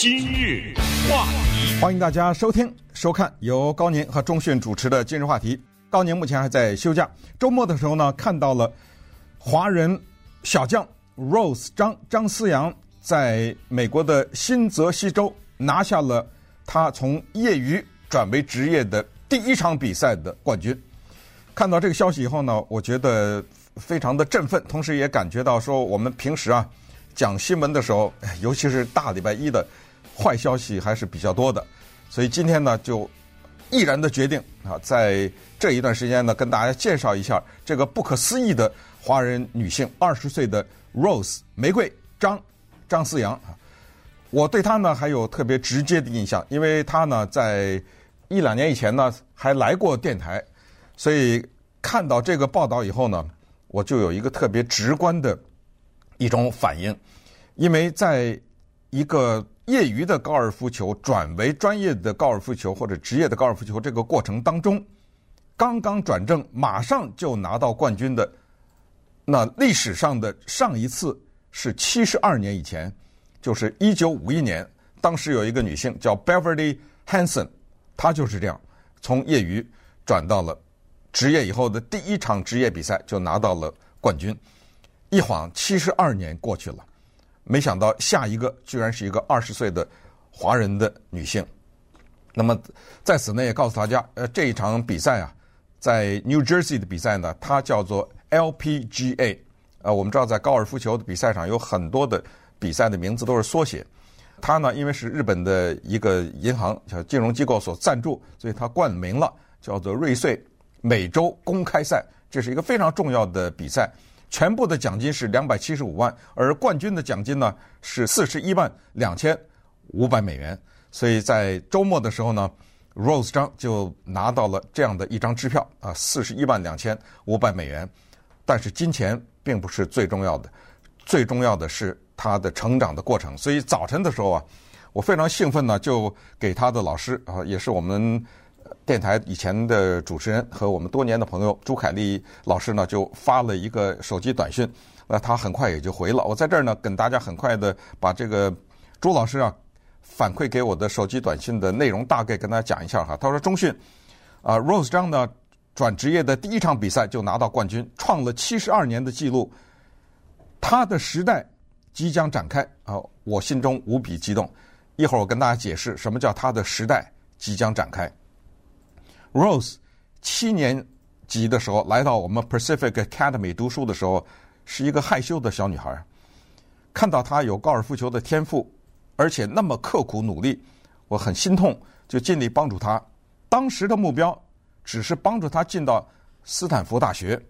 今日话题，欢迎大家收听、收看由高宁和钟讯主持的《今日话题》。高宁目前还在休假，周末的时候呢，看到了华人小将 Rose 张张思扬在美国的新泽西州拿下了他从业余转为职业的第一场比赛的冠军。看到这个消息以后呢，我觉得非常的振奋，同时也感觉到说，我们平时啊讲新闻的时候，尤其是大礼拜一的。坏消息还是比较多的，所以今天呢，就毅然的决定啊，在这一段时间呢，跟大家介绍一下这个不可思议的华人女性，二十岁的 Rose 玫瑰张张思阳啊。我对她呢还有特别直接的印象，因为她呢在一两年以前呢还来过电台，所以看到这个报道以后呢，我就有一个特别直观的一种反应，因为在一个。业余的高尔夫球转为专业的高尔夫球或者职业的高尔夫球这个过程当中，刚刚转正，马上就拿到冠军的，那历史上的上一次是七十二年以前，就是一九五一年，当时有一个女性叫 Beverly Hanson，她就是这样从业余转到了职业以后的第一场职业比赛就拿到了冠军，一晃七十二年过去了。没想到下一个居然是一个二十岁的华人的女性。那么在此呢，也告诉大家，呃，这一场比赛啊，在 New Jersey 的比赛呢，它叫做 LPGA。呃，我们知道在高尔夫球的比赛上有很多的比赛的名字都是缩写。它呢，因为是日本的一个银行叫金融机构所赞助，所以它冠名了叫做瑞穗美洲公开赛。这是一个非常重要的比赛。全部的奖金是两百七十五万，而冠军的奖金呢是四十一万两千五百美元。所以在周末的时候呢，Rose 张就拿到了这样的一张支票啊，四十一万两千五百美元。但是金钱并不是最重要的，最重要的是他的成长的过程。所以早晨的时候啊，我非常兴奋呢，就给他的老师啊，也是我们。电台以前的主持人和我们多年的朋友朱凯丽老师呢，就发了一个手机短讯，那他很快也就回了。我在这儿呢，跟大家很快的把这个朱老师啊反馈给我的手机短信的内容大概跟大家讲一下哈。他说：“中讯啊，Rose 张呢转职业的第一场比赛就拿到冠军，创了七十二年的记录，他的时代即将展开啊！我心中无比激动。一会儿我跟大家解释什么叫他的时代即将展开。” Rose 七年级的时候来到我们 Pacific Academy 读书的时候，是一个害羞的小女孩。看到她有高尔夫球的天赋，而且那么刻苦努力，我很心痛，就尽力帮助她。当时的目标只是帮助她进到斯坦福大学。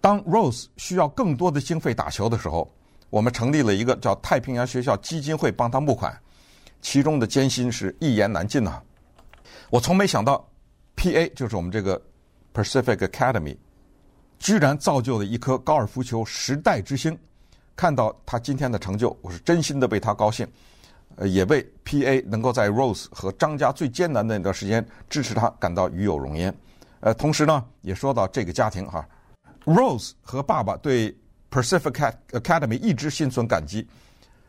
当 Rose 需要更多的经费打球的时候，我们成立了一个叫太平洋学校基金会帮她募款，其中的艰辛是一言难尽呐。我从没想到。P.A. 就是我们这个 Pacific Academy，居然造就了一颗高尔夫球时代之星。看到他今天的成就，我是真心的为他高兴，呃，也为 P.A. 能够在 Rose 和张家最艰难的那段时间支持他感到与有荣焉。呃，同时呢，也说到这个家庭哈，Rose 和爸爸对 Pacific Academy 一直心存感激。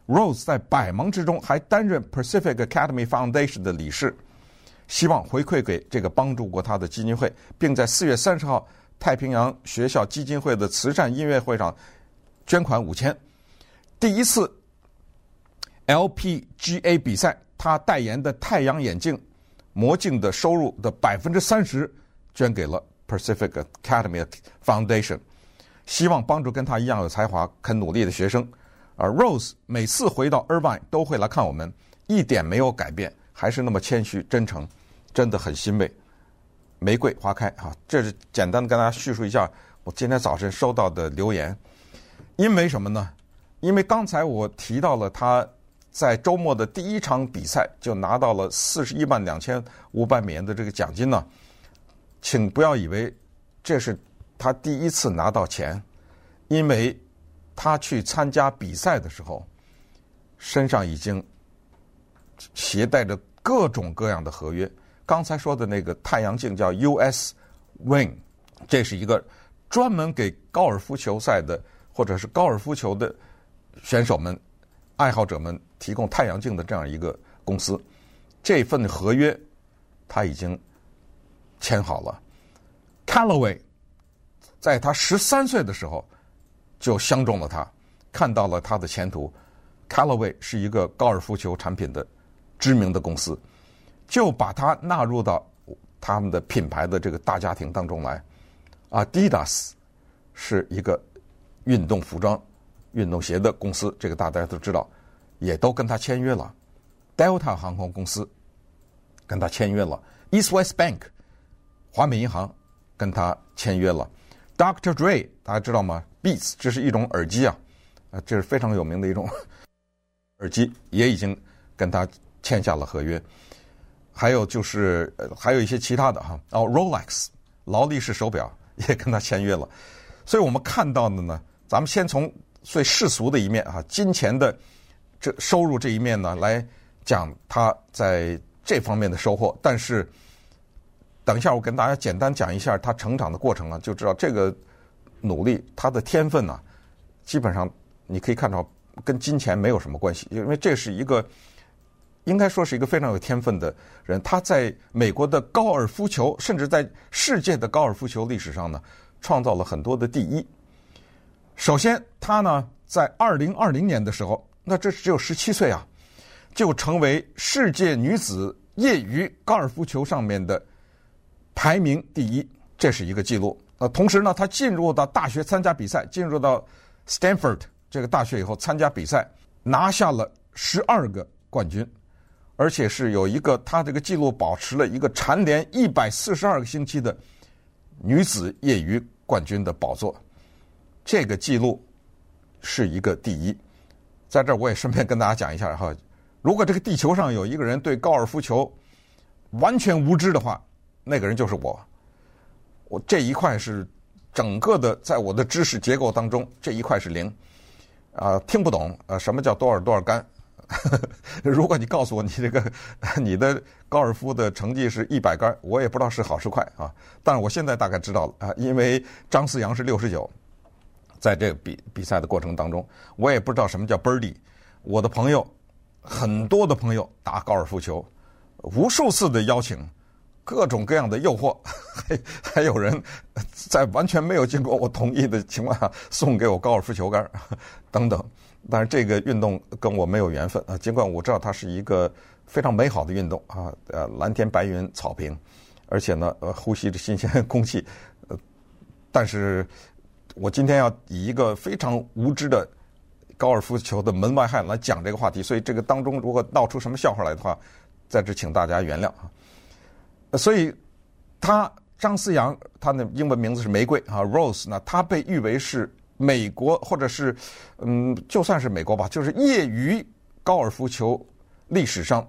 Rose 在百忙之中还担任 Pacific Academy Foundation 的理事。希望回馈给这个帮助过他的基金会，并在四月三十号太平洋学校基金会的慈善音乐会上捐款五千。第一次 LPGA 比赛，他代言的太阳眼镜、魔镜的收入的百分之三十捐给了 Pacific Academy Foundation，希望帮助跟他一样有才华、肯努力的学生。而 Rose 每次回到 Irvine 都会来看我们，一点没有改变。还是那么谦虚真诚，真的很欣慰。玫瑰花开哈，这是简单的跟大家叙述一下我今天早晨收到的留言。因为什么呢？因为刚才我提到了他在周末的第一场比赛就拿到了四十一万两千五百美元的这个奖金呢。请不要以为这是他第一次拿到钱，因为他去参加比赛的时候身上已经。携带着各种各样的合约。刚才说的那个太阳镜叫 US Wing，这是一个专门给高尔夫球赛的或者是高尔夫球的选手们、爱好者们提供太阳镜的这样一个公司，这份合约他已经签好了。Callaway 在他十三岁的时候就相中了他，看到了他的前途。Callaway 是一个高尔夫球产品的知名的公司，就把它纳入到他们的品牌的这个大家庭当中来。Adidas 是一个运动服装、运动鞋的公司，这个大家都知道，也都跟他签约了。Delta 航空公司跟他签约了，East West Bank 华美银行跟他签约了，Dr. Dre 大家知道吗？Beats 这是一种耳机啊，啊，这是非常有名的一种。耳机也已经跟他签下了合约，还有就是还有一些其他的哈。哦，Rolex 劳力士手表 也跟他签约了，所以我们看到的呢，咱们先从最世俗的一面啊，金钱的这收入这一面呢来讲他在这方面的收获，但是等一下我跟大家简单讲一下他成长的过程啊，就知道这个努力他的天分呢，基本上你可以看到。跟金钱没有什么关系，因为这是一个应该说是一个非常有天分的人。他在美国的高尔夫球，甚至在世界的高尔夫球历史上呢，创造了很多的第一。首先，他呢在二零二零年的时候，那这只有十七岁啊，就成为世界女子业余高尔夫球上面的排名第一，这是一个记录。呃，同时呢，他进入到大学参加比赛，进入到 Stanford。这个大学以后参加比赛，拿下了十二个冠军，而且是有一个他这个记录保持了一个蝉联一百四十二个星期的女子业余冠军的宝座，这个记录是一个第一。在这儿我也顺便跟大家讲一下哈，如果这个地球上有一个人对高尔夫球完全无知的话，那个人就是我。我这一块是整个的在我的知识结构当中，这一块是零。啊，听不懂啊，什么叫多少多少杆？如果你告诉我你这个 你的高尔夫的成绩是一百杆，我也不知道是好是坏啊。但是我现在大概知道了啊，因为张思阳是六十九，在这个比比赛的过程当中，我也不知道什么叫 birdie。我的朋友很多的朋友打高尔夫球，无数次的邀请。各种各样的诱惑，还还有人在完全没有经过我同意的情况下送给我高尔夫球杆等等。但是这个运动跟我没有缘分啊，尽管我知道它是一个非常美好的运动啊，呃，蓝天白云草坪，而且呢，呃，呼吸着新鲜空气。呃，但是我今天要以一个非常无知的高尔夫球的门外汉来讲这个话题，所以这个当中如果闹出什么笑话来的话，在这请大家原谅啊。所以，他张思扬，他的英文名字是玫瑰啊，Rose 呢，他被誉为是美国或者是嗯，就算是美国吧，就是业余高尔夫球历史上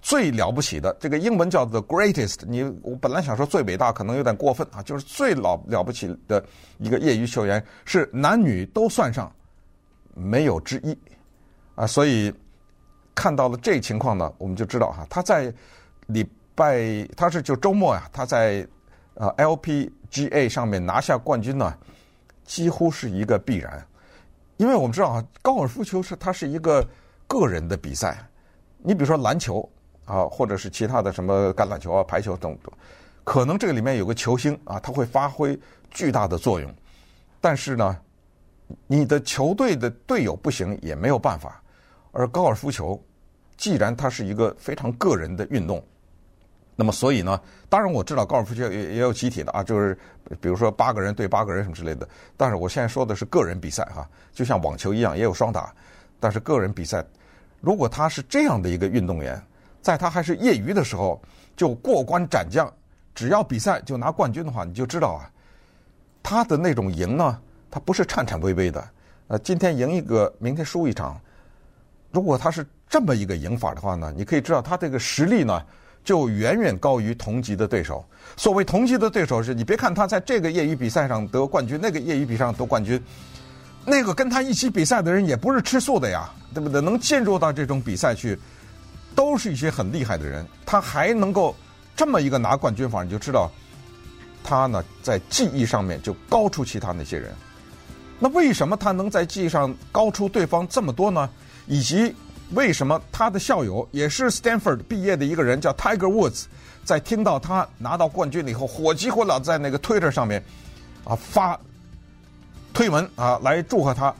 最了不起的。这个英文叫 The Greatest，你我本来想说最伟大，可能有点过分啊，就是最老了不起的一个业余球员，是男女都算上，没有之一啊。所以看到了这情况呢，我们就知道哈，他在礼。拜他是就周末呀，他在呃 LPGA 上面拿下冠军呢，几乎是一个必然，因为我们知道啊，高尔夫球是它是一个个人的比赛，你比如说篮球啊，或者是其他的什么橄榄球啊、排球等等，可能这个里面有个球星啊，他会发挥巨大的作用，但是呢，你的球队的队友不行也没有办法，而高尔夫球既然它是一个非常个人的运动。那么，所以呢，当然我知道高尔夫球也也有集体的啊，就是比如说八个人对八个人什么之类的。但是我现在说的是个人比赛哈，就像网球一样也有双打，但是个人比赛，如果他是这样的一个运动员，在他还是业余的时候就过关斩将，只要比赛就拿冠军的话，你就知道啊，他的那种赢呢，他不是颤颤巍巍的，呃，今天赢一个，明天输一场。如果他是这么一个赢法的话呢，你可以知道他这个实力呢。就远远高于同级的对手。所谓同级的对手是，你别看他在这个业余比赛上得冠军，那个业余比赛上得冠军，那个跟他一起比赛的人也不是吃素的呀，对不对？能进入到这种比赛去，都是一些很厉害的人。他还能够这么一个拿冠军法，你就知道他呢在技艺上面就高出其他那些人。那为什么他能在技艺上高出对方这么多呢？以及为什么他的校友也是 Stanford 毕业的一个人叫 Tiger Woods，在听到他拿到冠军了以后，火急火燎在那个 Twitter 上面啊发推文啊来祝贺他。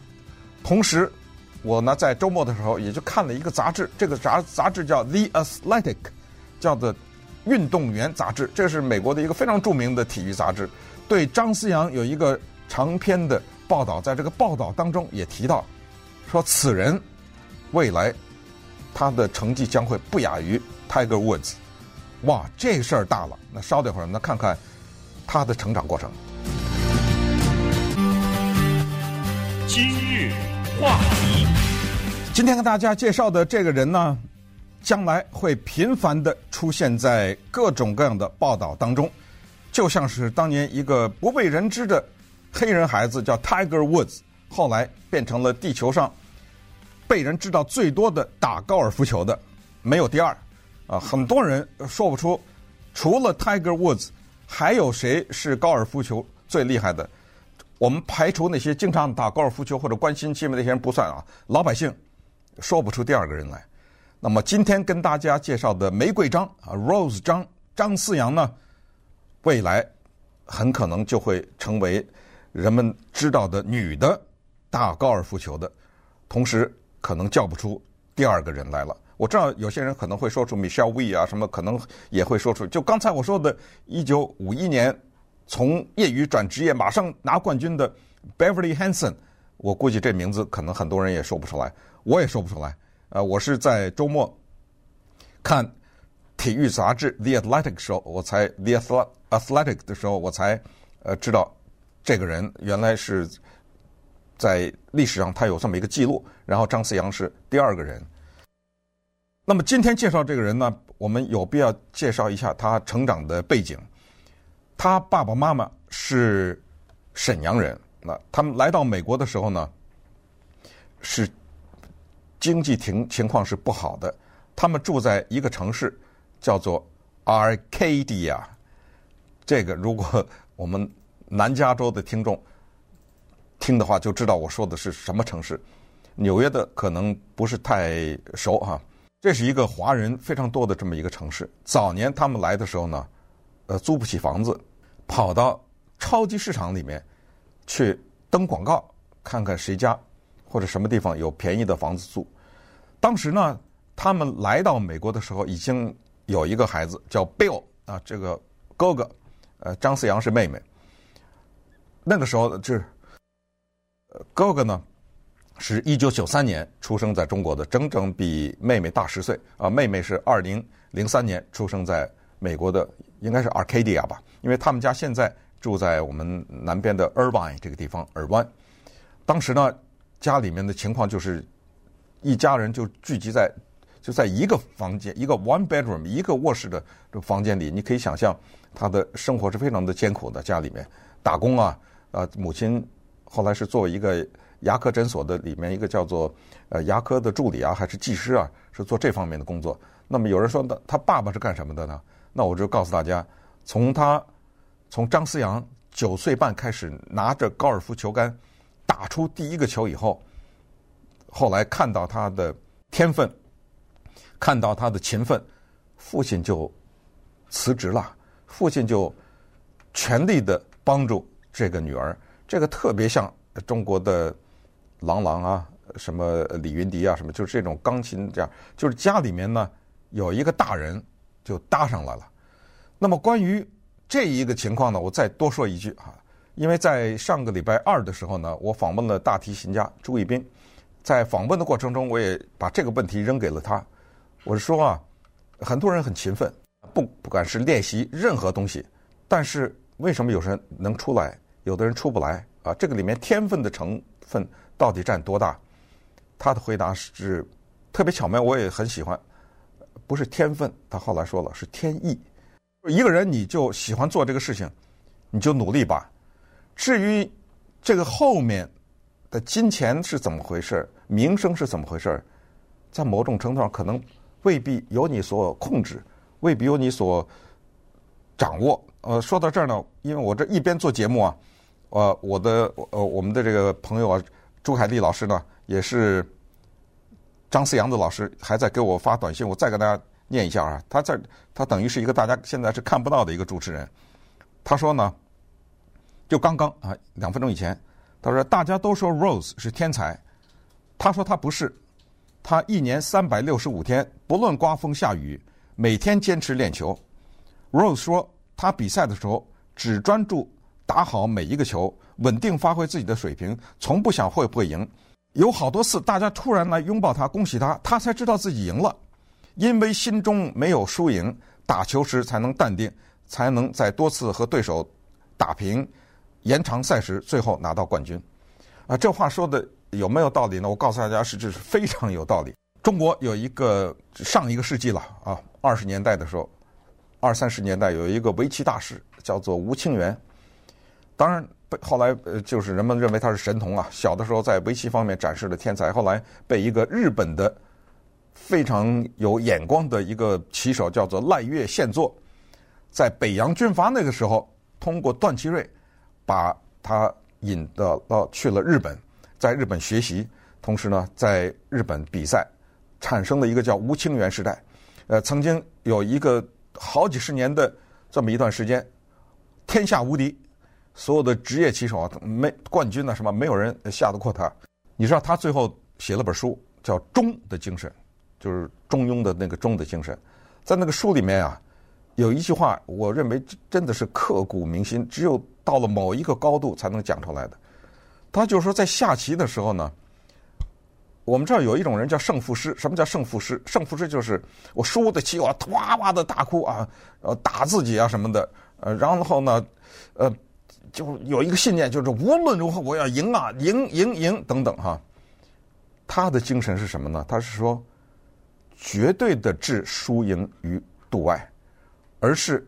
同时，我呢在周末的时候也就看了一个杂志，这个杂杂志叫 The Athletic，叫做《运动员杂志》，这是美国的一个非常著名的体育杂志。对张思扬有一个长篇的报道，在这个报道当中也提到，说此人。未来，他的成绩将会不亚于 Tiger Woods。哇，这事儿大了！那稍等会儿，那看看他的成长过程。今日话题，今天跟大家介绍的这个人呢，将来会频繁的出现在各种各样的报道当中，就像是当年一个不为人知的黑人孩子叫 Tiger Woods，后来变成了地球上。被人知道最多的打高尔夫球的，没有第二，啊，很多人说不出，除了 Tiger Woods，还有谁是高尔夫球最厉害的？我们排除那些经常打高尔夫球或者关心新闻那些人不算啊，老百姓说不出第二个人来。那么今天跟大家介绍的玫瑰张啊，Rose 张张思扬呢，未来很可能就会成为人们知道的女的打高尔夫球的，同时。可能叫不出第二个人来了。我知道有些人可能会说出 Michelle Wie 啊，什么可能也会说出。就刚才我说的，一九五一年从业余转职业，马上拿冠军的 Beverly Hanson，我估计这名字可能很多人也说不出来，我也说不出来。呃，我是在周末看体育杂志 The Athletic 的时候，我才 The Athletic 的时候，我才呃知道这个人原来是。在历史上，他有这么一个记录。然后张思阳是第二个人。那么今天介绍这个人呢，我们有必要介绍一下他成长的背景。他爸爸妈妈是沈阳人。那他们来到美国的时候呢，是经济情情况是不好的。他们住在一个城市叫做 Arcadia。这个如果我们南加州的听众。听的话就知道我说的是什么城市，纽约的可能不是太熟哈。这是一个华人非常多的这么一个城市。早年他们来的时候呢，呃，租不起房子，跑到超级市场里面去登广告，看看谁家或者什么地方有便宜的房子租。当时呢，他们来到美国的时候，已经有一个孩子叫 Bill 啊，这个哥哥，呃，张思阳是妹妹。那个时候就是。哥哥呢，是一九九三年出生在中国的，整整比妹妹大十岁啊。妹妹是二零零三年出生在美国的，应该是 Arcadia 吧，因为他们家现在住在我们南边的 Irvine 这个地方，尔湾。当时呢，家里面的情况就是一家人就聚集在就在一个房间，一个 one bedroom 一个卧室的这房间里，你可以想象他的生活是非常的艰苦的。家里面打工啊，啊，母亲。后来是作为一个牙科诊所的里面一个叫做呃牙科的助理啊，还是技师啊，是做这方面的工作。那么有人说，他他爸爸是干什么的呢？那我就告诉大家，从他从张思阳九岁半开始拿着高尔夫球杆打出第一个球以后，后来看到他的天分，看到他的勤奋，父亲就辞职了，父亲就全力的帮助这个女儿。这个特别像中国的郎朗啊，什么李云迪啊，什么就是这种钢琴这样，就是家里面呢有一个大人就搭上来了。那么关于这一个情况呢，我再多说一句啊，因为在上个礼拜二的时候呢，我访问了大提琴家朱一斌，在访问的过程中，我也把这个问题扔给了他。我是说啊，很多人很勤奋，不不管是练习任何东西，但是为什么有人能出来？有的人出不来啊，这个里面天分的成分到底占多大？他的回答是特别巧妙，我也很喜欢。不是天分，他后来说了是天意。一个人你就喜欢做这个事情，你就努力吧。至于这个后面的金钱是怎么回事，名声是怎么回事，在某种程度上可能未必由你所控制，未必由你所掌握。呃，说到这儿呢，因为我这一边做节目啊。呃，我的呃，我们的这个朋友啊，朱凯丽老师呢，也是张思阳的老师还在给我发短信，我再给大家念一下啊。他这他等于是一个大家现在是看不到的一个主持人。他说呢，就刚刚啊两分钟以前，他说大家都说 Rose 是天才，他说他不是，他一年三百六十五天，不论刮风下雨，每天坚持练球。Rose 说他比赛的时候只专注打好每一个球，稳定发挥自己的水平，从不想会不会赢。有好多次，大家突然来拥抱他，恭喜他，他才知道自己赢了。因为心中没有输赢，打球时才能淡定，才能在多次和对手打平、延长赛时最后拿到冠军。啊，这话说的有没有道理呢？我告诉大家，是这是非常有道理。中国有一个上一个世纪了啊，二十年代的时候，二三十年代有一个围棋大师叫做吴清源，当然。被后来呃，就是人们认为他是神童啊。小的时候在围棋方面展示了天才，后来被一个日本的非常有眼光的一个棋手叫做赖月宪作，在北洋军阀那个时候，通过段祺瑞把他引到到去了日本，在日本学习，同时呢，在日本比赛，产生了一个叫吴清源时代。呃，曾经有一个好几十年的这么一段时间，天下无敌。所有的职业棋手啊，没冠军呢，什么没有人下得过他。你知道他最后写了本书，叫《中的精神》，就是中庸的那个中的精神。在那个书里面啊，有一句话，我认为真的是刻骨铭心，只有到了某一个高度才能讲出来的。他就是说，在下棋的时候呢，我们这儿有一种人叫胜负师。什么叫胜负师？胜负师就是我输的棋，我哇哇的大哭啊，呃，打自己啊什么的，呃，然后呢，呃。就有一个信念，就是无论如何我要赢啊，赢赢赢等等哈。他的精神是什么呢？他是说，绝对的置输赢于度外，而是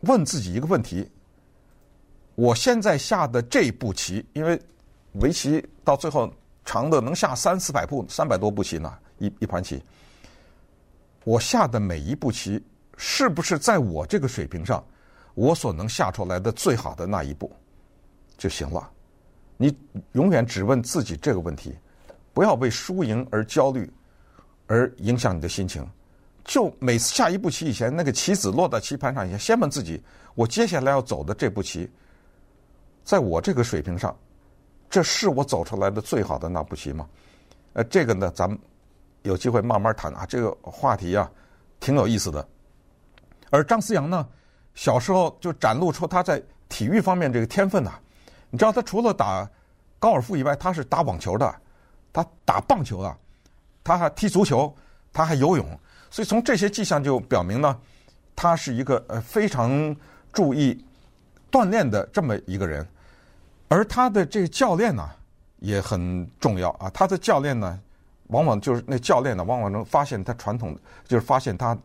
问自己一个问题：我现在下的这步棋，因为围棋到最后长的能下三四百步，三百多步棋呢，一一盘棋。我下的每一步棋，是不是在我这个水平上？我所能下出来的最好的那一步就行了。你永远只问自己这个问题，不要为输赢而焦虑，而影响你的心情。就每次下一步棋以前，那个棋子落到棋盘上以前，先问自己：我接下来要走的这步棋，在我这个水平上，这是我走出来的最好的那步棋吗？呃，这个呢，咱们有机会慢慢谈啊。这个话题啊，挺有意思的。而张思阳呢？小时候就展露出他在体育方面这个天分呐，你知道他除了打高尔夫以外，他是打网球的，他打棒球的，他还踢足球，他还游泳，所以从这些迹象就表明呢，他是一个呃非常注意锻炼的这么一个人，而他的这个教练呢也很重要。啊，他的教练呢往往就是那教练呢往往能发现他传统，就是发现他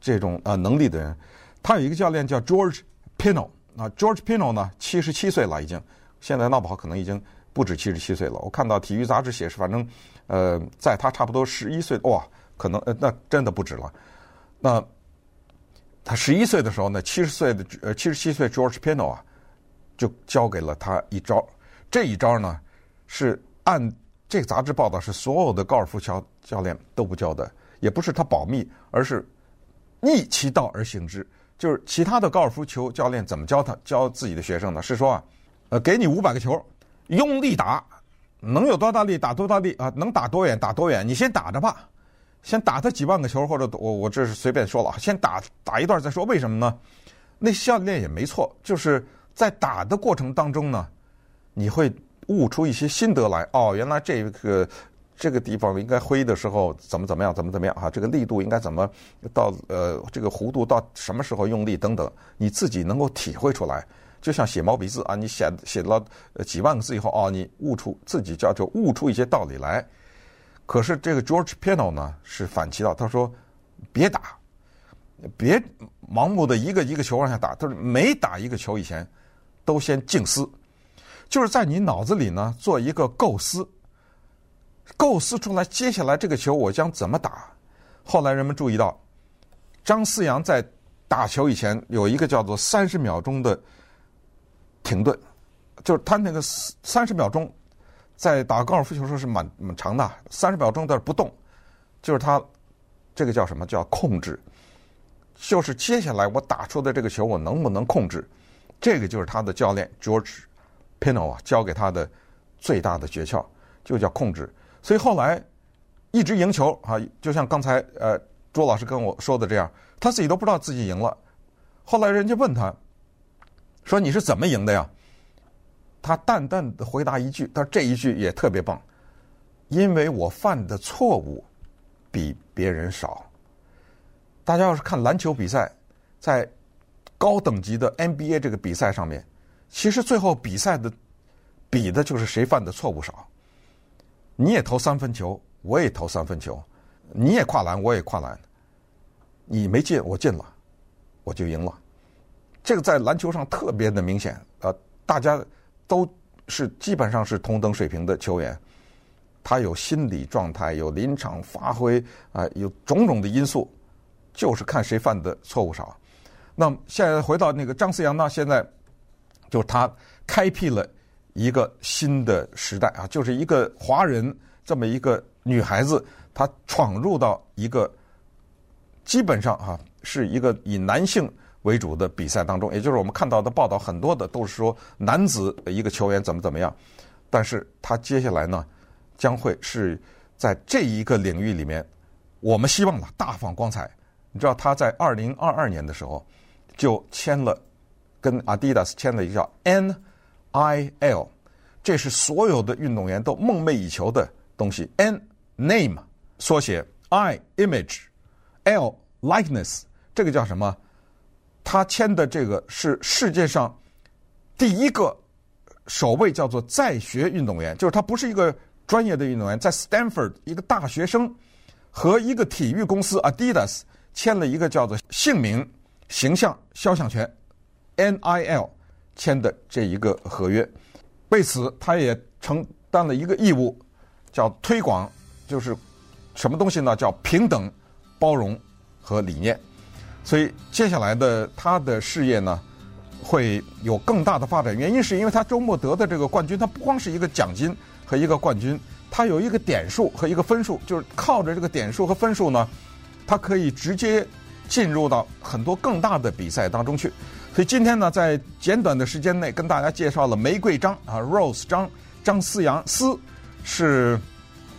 这种呃能力的人。他有一个教练叫 George Pino 啊，George Pino 呢七十七岁了已经，现在闹不好可能已经不止七十七岁了。我看到体育杂志写是，反正呃，在他差不多十一岁，哇，可能呃那真的不止了。那他十一岁的时候呢，七十岁的呃七十七岁 George Pino 啊，就教给了他一招。这一招呢，是按这个杂志报道是所有的高尔夫球教练都不教的，也不是他保密，而是逆其道而行之。就是其他的高尔夫球教练怎么教他教自己的学生呢？是说啊，呃，给你五百个球，用力打，能有多大力打多大力啊，能打多远打多远，你先打着吧，先打他几万个球，或者我我这是随便说了，先打打一段再说。为什么呢？那教练也没错，就是在打的过程当中呢，你会悟出一些心得来。哦，原来这个。这个地方应该挥的时候怎么怎么样，怎么怎么样啊？这个力度应该怎么到呃，这个弧度到什么时候用力等等，你自己能够体会出来。就像写毛笔字啊，你写写了几万个字以后啊，你悟出自己叫做悟出一些道理来。可是这个 George Pino 呢是反其道，他说别打，别盲目的一个一个球往下打。他说每打一个球以前都先静思，就是在你脑子里呢做一个构思。构思出来，接下来这个球我将怎么打？后来人们注意到，张思阳在打球以前有一个叫做三十秒钟的停顿，就是他那个三十秒钟在打高尔夫球时候是蛮蛮长的，三十秒钟在不动，就是他这个叫什么叫控制，就是接下来我打出的这个球我能不能控制，这个就是他的教练 George Pino 啊教给他的最大的诀窍，就叫控制。所以后来一直赢球啊，就像刚才呃朱老师跟我说的这样，他自己都不知道自己赢了。后来人家问他，说你是怎么赢的呀？他淡淡的回答一句，他说这一句也特别棒，因为我犯的错误比别人少。大家要是看篮球比赛，在高等级的 NBA 这个比赛上面，其实最后比赛的比的就是谁犯的错误少。你也投三分球，我也投三分球，你也跨栏，我也跨栏，你没进，我进了，我就赢了。这个在篮球上特别的明显，呃，大家。都是基本上是同等水平的球员，他有心理状态，有临场发挥啊，有种种的因素，就是看谁犯的错误少。那么现在回到那个张思阳呢？现在就他开辟了一个新的时代啊，就是一个华人这么一个女孩子，她闯入到一个基本上啊是一个以男性。为主的比赛当中，也就是我们看到的报道，很多的都是说男子一个球员怎么怎么样，但是他接下来呢，将会是在这一个领域里面，我们希望呢大放光彩。你知道他在二零二二年的时候就签了跟 Adidas 签了一个叫 N I L，这是所有的运动员都梦寐以求的东西。N name 缩写，I image，L likeness，这个叫什么？他签的这个是世界上第一个首位叫做在学运动员，就是他不是一个专业的运动员，在 Stanford 一个大学生和一个体育公司 Adidas 签了一个叫做姓名形象肖像权 NIL 签的这一个合约，为此他也承担了一个义务，叫推广，就是什么东西呢？叫平等、包容和理念。所以接下来的他的事业呢，会有更大的发展。原因是因为他周末得的这个冠军，他不光是一个奖金和一个冠军，他有一个点数和一个分数，就是靠着这个点数和分数呢，他可以直接进入到很多更大的比赛当中去。所以今天呢，在简短的时间内跟大家介绍了玫瑰张啊，Rose 张张思阳思是。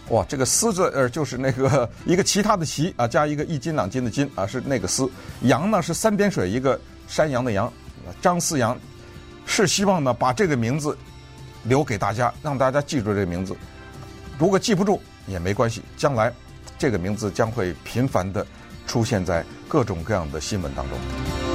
哇，这个“思”字呃，就是那个一个其他的“其”啊，加一个一斤两斤的“斤”啊，是那个“思”。阳呢是三点水一个山羊的“羊”，张思阳是希望呢把这个名字留给大家，让大家记住这个名字。如果记不住也没关系，将来这个名字将会频繁地出现在各种各样的新闻当中。